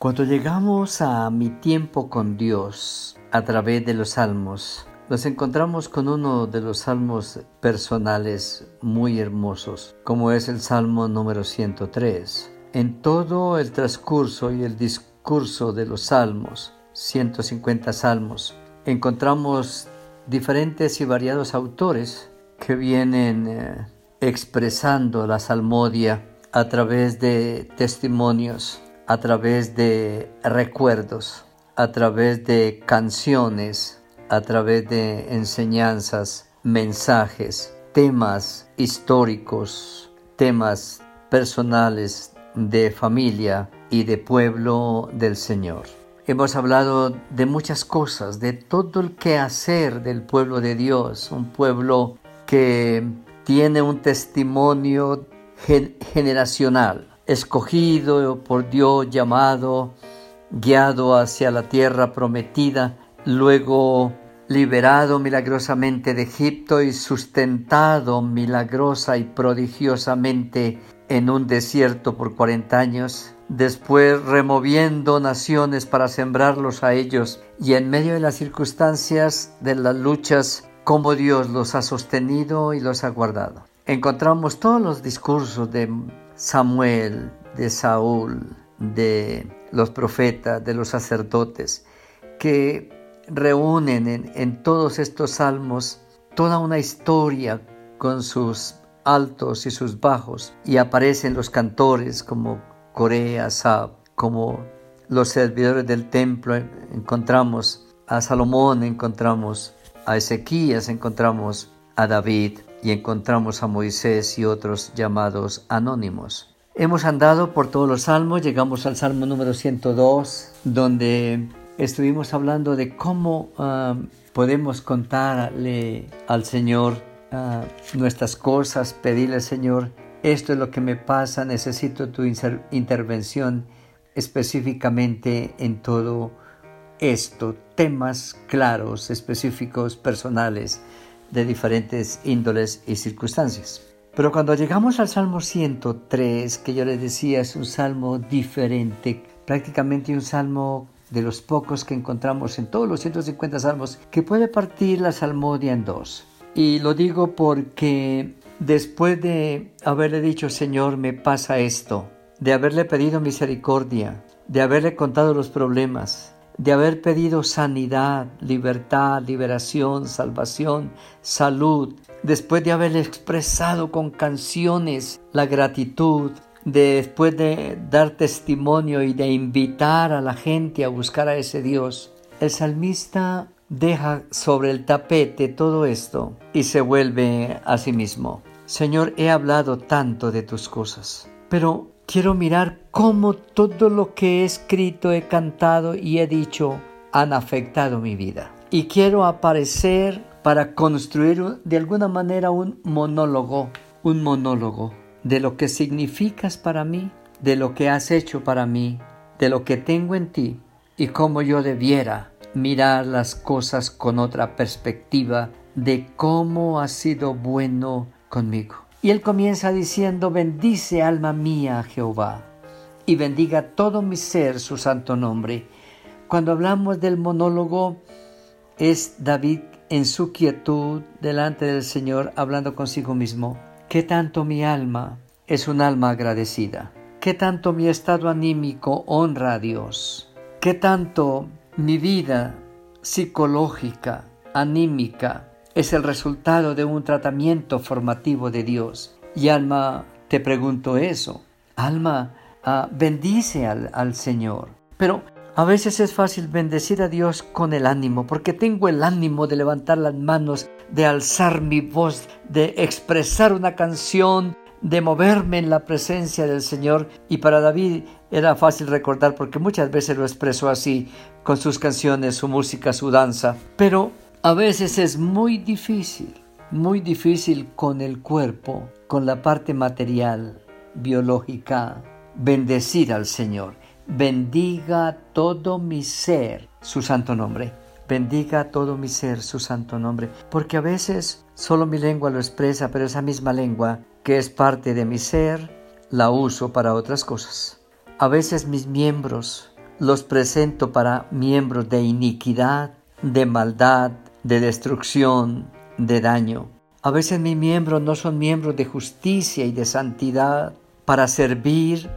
Cuando llegamos a mi tiempo con Dios a través de los salmos, nos encontramos con uno de los salmos personales muy hermosos, como es el Salmo número 103. En todo el transcurso y el discurso de los salmos, 150 salmos, encontramos diferentes y variados autores que vienen eh, expresando la salmodia a través de testimonios a través de recuerdos, a través de canciones, a través de enseñanzas, mensajes, temas históricos, temas personales de familia y de pueblo del Señor. Hemos hablado de muchas cosas, de todo el quehacer del pueblo de Dios, un pueblo que tiene un testimonio generacional, escogido por Dios, llamado, guiado hacia la tierra prometida, luego liberado milagrosamente de Egipto y sustentado milagrosa y prodigiosamente en un desierto por cuarenta años, después removiendo naciones para sembrarlos a ellos y en medio de las circunstancias de las luchas, como Dios los ha sostenido y los ha guardado. Encontramos todos los discursos de Samuel, de Saúl, de los profetas, de los sacerdotes, que reúnen en, todos estos salmos toda una historia con sus altos y sus bajos, y aparecen los cantores como Corea, Sab, como los servidores del templo, encontramos a Salomón, encontramos a Ezequías, encontramos a David, y encontramos a Moisés y otros llamados anónimos. Hemos andado por todos los salmos, llegamos al salmo número 102, donde estuvimos hablando de cómo ah, podemos contarle al Señor ah, nuestras cosas, pedirle al Señor, esto es lo que me pasa, necesito tu intervención específicamente en todo esto, temas claros, específicos, personales de diferentes índoles y circunstancias. Pero cuando llegamos al Salmo 103, que yo les decía es un salmo diferente, prácticamente un salmo de los pocos que encontramos en todos los 150 salmos, que puede partir la salmodia en dos. Y lo digo porque después de haberle dicho, Señor, me pasa esto, de haberle pedido misericordia, de haberle contado los problemas, de haber pedido sanidad, libertad, liberación, salvación, salud, después de haber expresado con canciones la gratitud, después de dar testimonio y de invitar a la gente a buscar a ese Dios, el salmista deja sobre el tapete todo esto y se vuelve a sí mismo. Señor, he hablado tanto de tus cosas, pero Quiero mirar cómo todo lo que he escrito, he cantado y he dicho han afectado mi vida. Y quiero aparecer para construir de alguna manera un monólogo, un monólogo de lo que significas para mí, de lo que has hecho para mí, de lo que tengo en ti y cómo yo debiera mirar las cosas con otra perspectiva de cómo has sido bueno conmigo. Y él comienza diciendo, bendice alma mía Jehová y bendiga todo mi ser su santo nombre. Cuando hablamos del monólogo, es David en su quietud delante del Señor hablando consigo mismo. ¿Qué tanto mi alma es un alma agradecida? ¿Qué tanto mi estado anímico honra a Dios? ¿Qué tanto mi vida psicológica, anímica, es el resultado de un tratamiento formativo de Dios. Y Alma, te pregunto eso. Alma, ah, bendice al, al Señor. Pero a veces es fácil bendecir a Dios con el ánimo, porque tengo el ánimo de levantar las manos, de alzar mi voz, de expresar una canción, de moverme en la presencia del Señor. Y para David era fácil recordar porque muchas veces lo expresó así, con sus canciones, su música, su danza. Pero a veces es muy difícil, muy difícil con el cuerpo, con la parte material, biológica, bendecir al Señor. Bendiga todo mi ser su santo nombre. Bendiga todo mi ser su santo nombre. Porque a veces solo mi lengua lo expresa, pero esa misma lengua que es parte de mi ser, la uso para otras cosas. A veces mis miembros los presento para miembros de iniquidad, de maldad, de destrucción, de daño. A veces mis miembros no son miembros de justicia y de santidad para servir,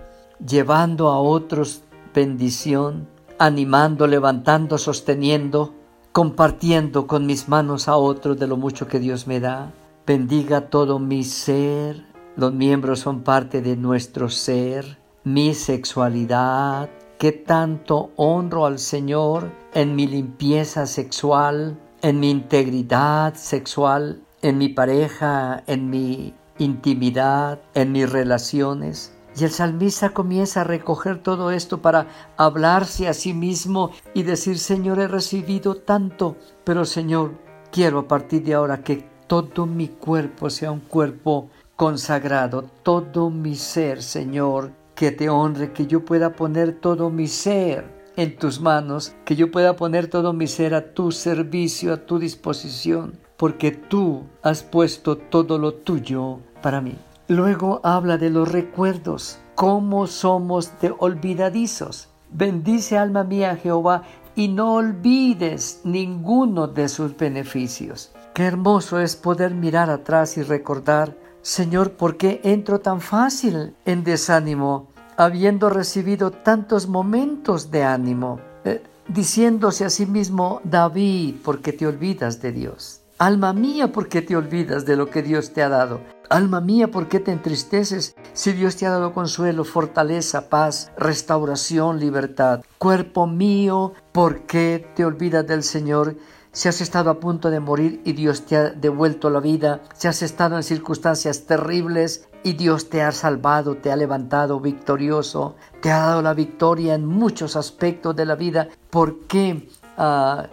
llevando a otros bendición, animando, levantando, sosteniendo, compartiendo con mis manos a otros de lo mucho que Dios me da. Bendiga todo mi ser. Los miembros son parte de nuestro ser, mi sexualidad, que tanto honro al Señor en mi limpieza sexual, en mi integridad sexual, en mi pareja, en mi intimidad, en mis relaciones. Y el salmista comienza a recoger todo esto para hablarse a sí mismo y decir, Señor, he recibido tanto, pero Señor, quiero a partir de ahora que todo mi cuerpo sea un cuerpo consagrado, todo mi ser, Señor, que te honre, que yo pueda poner todo mi ser en tus manos, que yo pueda poner todo mi ser a tu servicio, a tu disposición, porque tú has puesto todo lo tuyo para mí. Luego habla de los recuerdos, cómo somos de olvidadizos. Bendice alma mía Jehová y no olvides ninguno de sus beneficios. Qué hermoso es poder mirar atrás y recordar, Señor, ¿por qué entro tan fácil en desánimo, habiendo recibido tantos momentos de ánimo? Eh, diciéndose a sí mismo, David, ¿por qué te olvidas de Dios? Alma mía, ¿por qué te olvidas de lo que Dios te ha dado? Alma mía, ¿por qué te entristeces si Dios te ha dado consuelo, fortaleza, paz, restauración, libertad? Cuerpo mío, ¿por qué te olvidas del Señor? Si has estado a punto de morir y Dios te ha devuelto la vida, si has estado en circunstancias terribles y Dios te ha salvado, te ha levantado victorioso, te ha dado la victoria en muchos aspectos de la vida, ¿por qué ah,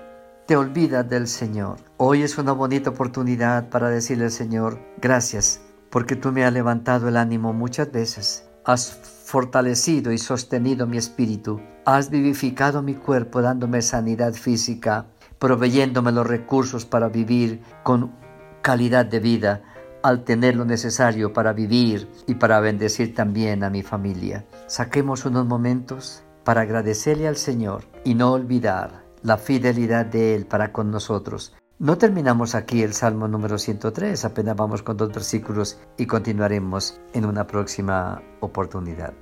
te olvidas del Señor? Hoy es una bonita oportunidad para decirle al Señor, gracias, porque tú me has levantado el ánimo muchas veces. Has fortalecido y sostenido mi espíritu. Has vivificado mi cuerpo dándome sanidad física, proveyéndome los recursos para vivir con calidad de vida al tener lo necesario para vivir y para bendecir también a mi familia. Saquemos unos momentos para agradecerle al Señor y no olvidar la fidelidad de Él para con nosotros no terminamos aquí el Salmo número 103, apenas vamos con dos versículos y continuaremos en una próxima oportunidad.